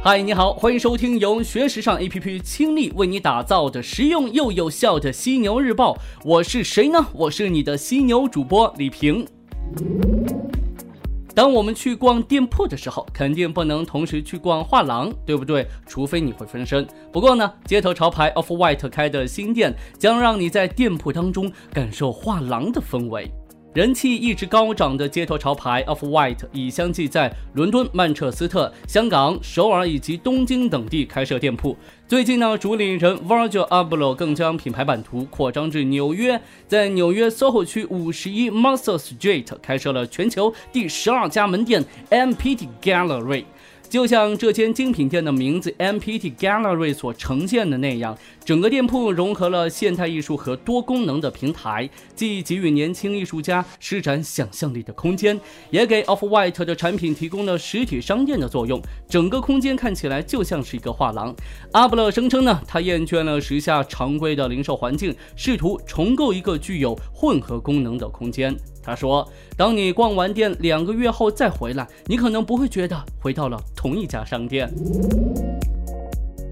嗨，你好，欢迎收听由学时尚 APP 倾力为你打造的实用又有效的犀牛日报。我是谁呢？我是你的犀牛主播李平。当我们去逛店铺的时候，肯定不能同时去逛画廊，对不对？除非你会分身。不过呢，街头潮牌 Off White 开的新店将让你在店铺当中感受画廊的氛围。人气一直高涨的街头潮牌 Off White 已相继在伦敦、曼彻斯特、香港、首尔以及东京等地开设店铺。最近呢，主理人 Virgil Abloh 更将品牌版图扩张至纽约，在纽约 SOHO 区五十一 Muscle Street 开设了全球第十二家门店 MPT Gallery。就像这间精品店的名字 MPT Gallery 所呈现的那样，整个店铺融合了现代艺术和多功能的平台，既给予年轻艺术家施展想象力的空间，也给 Off White 的产品提供了实体商店的作用。整个空间看起来就像是一个画廊。阿布勒声称呢，他厌倦了时下常规的零售环境，试图重构一个具有混合功能的空间。他说：“当你逛完店两个月后再回来，你可能不会觉得回到了同一家商店。”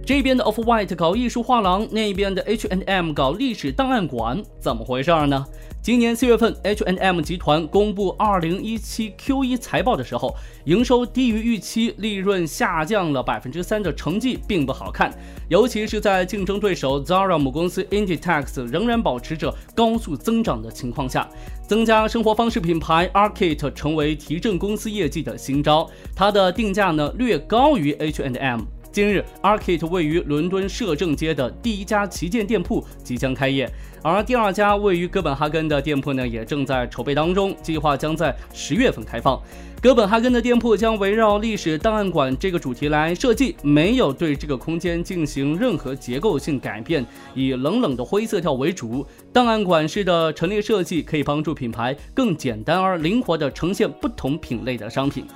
这边的 Off White 搞艺术画廊，那边的 H and M 搞历史档案馆，怎么回事呢？今年四月份，H and M 集团公布二零一七 Q 一财报的时候，营收低于预期，利润下降了百分之三的成绩并不好看。尤其是在竞争对手 Zara 母公司 Inditex 仍然保持着高速增长的情况下，增加生活方式品牌 Arcate 成为提振公司业绩的新招。它的定价呢略高于 H and M。今日，Arcade 位于伦敦摄政街的第一家旗舰店铺即将开业，而第二家位于哥本哈根的店铺呢，也正在筹备当中，计划将在十月份开放。哥本哈根的店铺将围绕历史档案馆这个主题来设计，没有对这个空间进行任何结构性改变，以冷冷的灰色调为主。档案馆式的陈列设计可以帮助品牌更简单而灵活地呈现不同品类的商品。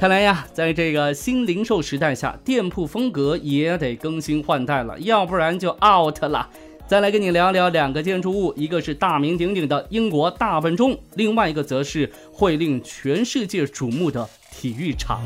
看来呀，在这个新零售时代下，店铺风格也得更新换代了，要不然就 out 了。再来跟你聊聊两个建筑物，一个是大名鼎鼎的英国大本钟，另外一个则是会令全世界瞩目的体育场。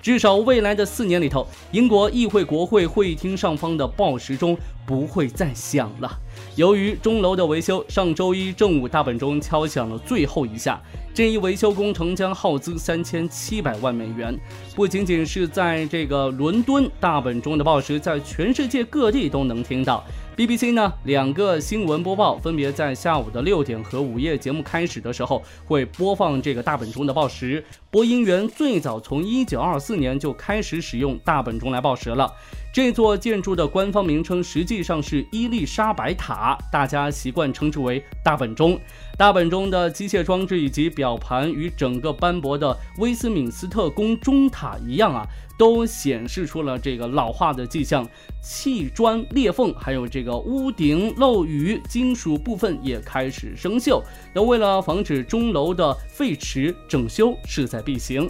至少未来的四年里头，英国议会国会会议厅上方的报时钟不会再响了。由于钟楼的维修，上周一正午大本钟敲响了最后一下。这一维修工程将耗资三千七百万美元。不仅仅是在这个伦敦，大本钟的报时在全世界各地都能听到。BBC 呢，两个新闻播报分别在下午的六点和午夜节目开始的时候会播放这个大本钟的报时。播音员最早从一九二四年就开始使用大本钟来报时了。这座建筑的官方名称实际上是伊丽莎白塔，大家习惯称之为大本钟。大本钟的机械装置以及表盘与整个斑驳的威斯敏斯特宫钟塔一样啊，都显示出了这个老化的迹象，砌砖裂缝，还有这个屋顶漏雨，金属部分也开始生锈。那为了防止钟楼的废弛，整修势在必行。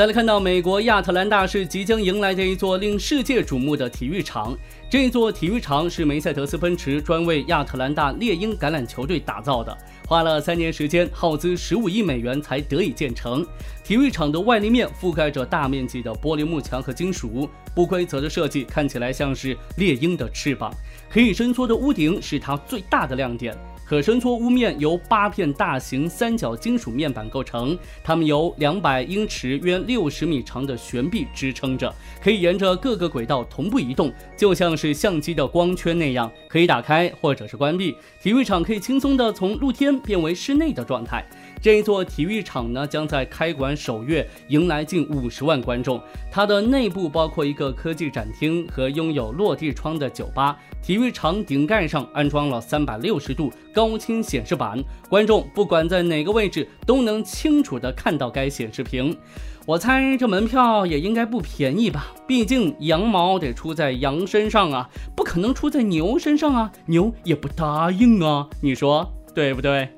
再来看到美国亚特兰大市即将迎来的一座令世界瞩目的体育场。这座体育场是梅赛德斯奔驰专为亚特兰大猎鹰橄榄球队打造的，花了三年时间，耗资十五亿美元才得以建成。体育场的外立面覆盖着大面积的玻璃幕墙和金属，不规则的设计看起来像是猎鹰的翅膀。可以伸缩的屋顶是它最大的亮点。可伸缩屋面由八片大型三角金属面板构成，它们由两百英尺（约六十米）长的悬臂支撑着，可以沿着各个轨道同步移动，就像是相机的光圈那样，可以打开或者是关闭。体育场可以轻松地从露天变为室内的状态。这一座体育场呢，将在开馆首月迎来近五十万观众。它的内部包括一个科技展厅和拥有落地窗的酒吧。体育场顶盖上安装了三百六十度高清显示板，观众不管在哪个位置都能清楚地看到该显示屏。我猜这门票也应该不便宜吧？毕竟羊毛得出在羊身上啊，不可能出在牛身上啊，牛也不答应啊，你说对不对？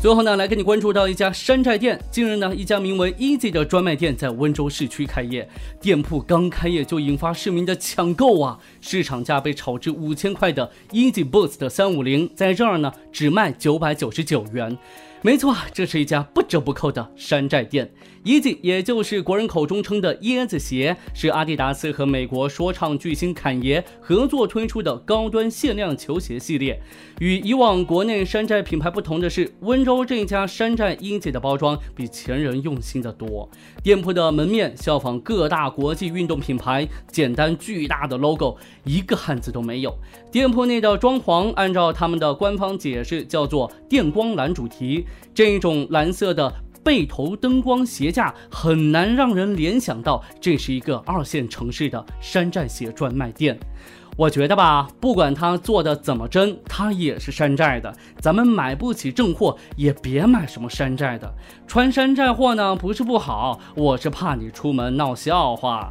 最后呢，来给你关注到一家山寨店。近日呢，一家名为 Easy 的专卖店在温州市区开业。店铺刚开业就引发市民的抢购啊！市场价被炒至五千块的 Easy Boost 三五零，在这儿呢只卖九百九十九元。没错，这是一家不折不扣的山寨店。椰子也就是国人口中称的椰子鞋，是阿迪达斯和美国说唱巨星侃爷合作推出的高端限量球鞋系列。与以往国内山寨品牌不同的是，温州这家山寨店的包装比前人用心的多。店铺的门面效仿各大国际运动品牌，简单巨大的 logo，一个汉字都没有。店铺内的装潢，按照他们的官方解释，叫做电光蓝主题。这种蓝色的背头灯光鞋架很难让人联想到这是一个二线城市的山寨鞋专卖店。我觉得吧，不管它做的怎么真，它也是山寨的。咱们买不起正货，也别买什么山寨的。穿山寨货呢，不是不好，我是怕你出门闹笑话。